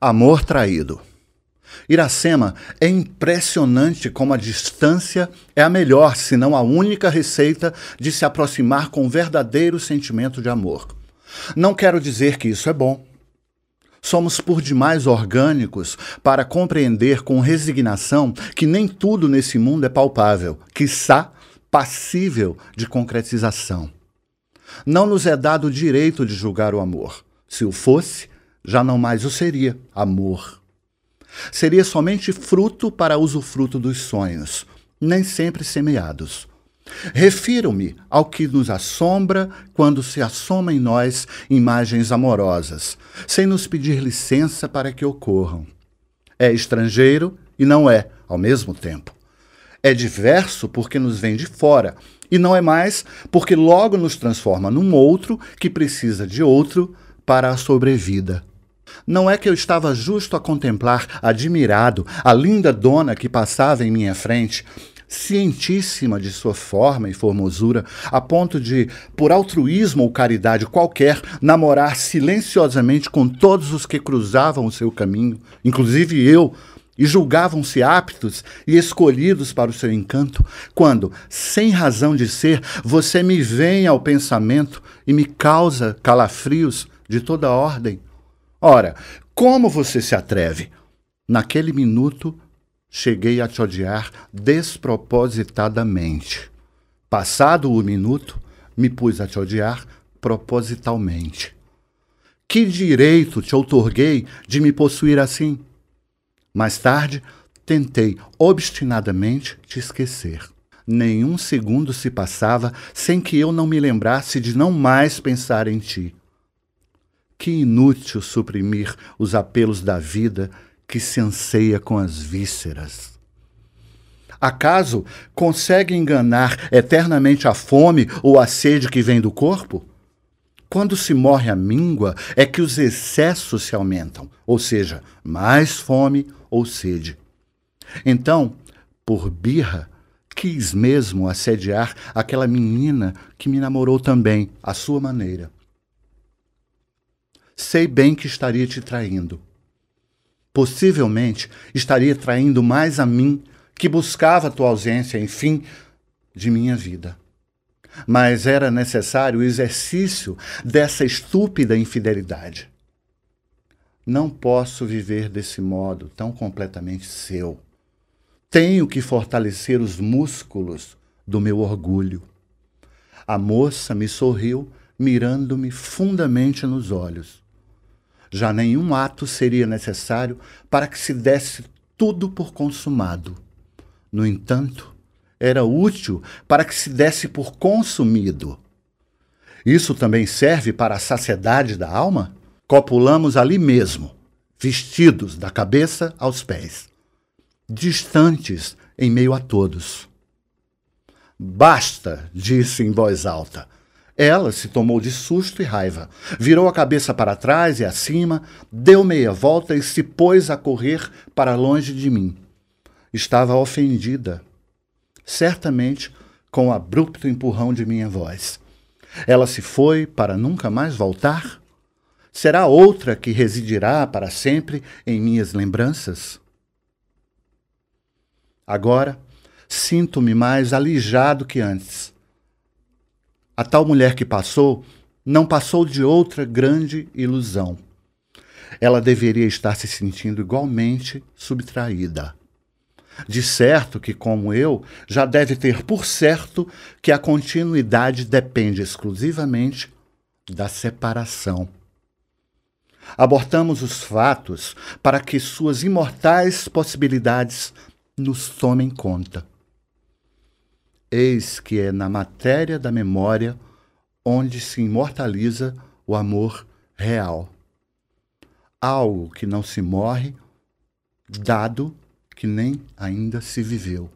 Amor traído. Iracema, é impressionante como a distância é a melhor, se não a única receita de se aproximar com um verdadeiro sentimento de amor. Não quero dizer que isso é bom. Somos por demais orgânicos para compreender com resignação que nem tudo nesse mundo é palpável, quiçá passível de concretização. Não nos é dado o direito de julgar o amor. Se o fosse, já não mais o seria amor. Seria somente fruto para usufruto dos sonhos, nem sempre semeados. Refiro-me ao que nos assombra quando se assoma em nós imagens amorosas, sem nos pedir licença para que ocorram. É estrangeiro e não é, ao mesmo tempo. É diverso porque nos vem de fora, e não é mais porque logo nos transforma num outro que precisa de outro para a sobrevida. Não é que eu estava justo a contemplar, admirado, a linda dona que passava em minha frente, cientíssima de sua forma e formosura, a ponto de, por altruísmo ou caridade qualquer, namorar silenciosamente com todos os que cruzavam o seu caminho, inclusive eu, e julgavam-se aptos e escolhidos para o seu encanto, quando, sem razão de ser, você me vem ao pensamento e me causa calafrios de toda ordem. Ora, como você se atreve? Naquele minuto, cheguei a te odiar despropositadamente. Passado o minuto, me pus a te odiar propositalmente. Que direito te outorguei de me possuir assim? Mais tarde, tentei obstinadamente te esquecer. Nenhum segundo se passava sem que eu não me lembrasse de não mais pensar em ti. Que inútil suprimir os apelos da vida que se anseia com as vísceras. Acaso consegue enganar eternamente a fome ou a sede que vem do corpo? Quando se morre a míngua, é que os excessos se aumentam, ou seja, mais fome ou sede. Então, por birra, quis mesmo assediar aquela menina que me namorou também, à sua maneira. Sei bem que estaria te traindo. Possivelmente estaria traindo mais a mim, que buscava tua ausência, enfim, de minha vida. Mas era necessário o exercício dessa estúpida infidelidade. Não posso viver desse modo tão completamente seu. Tenho que fortalecer os músculos do meu orgulho. A moça me sorriu, mirando-me fundamente nos olhos já nenhum ato seria necessário para que se desse tudo por consumado. No entanto, era útil para que se desse por consumido. Isso também serve para a saciedade da alma? Copulamos ali mesmo, vestidos da cabeça aos pés, distantes em meio a todos. Basta, disse em voz alta. Ela se tomou de susto e raiva, virou a cabeça para trás e acima, deu meia volta e se pôs a correr para longe de mim. Estava ofendida, certamente com o abrupto empurrão de minha voz. Ela se foi para nunca mais voltar? Será outra que residirá para sempre em minhas lembranças? Agora sinto-me mais alijado que antes a tal mulher que passou não passou de outra grande ilusão. Ela deveria estar se sentindo igualmente subtraída. De certo que, como eu, já deve ter por certo que a continuidade depende exclusivamente da separação. Abortamos os fatos para que suas imortais possibilidades nos tomem conta. Eis que é na matéria da memória onde se imortaliza o amor real. Algo que não se morre, dado que nem ainda se viveu.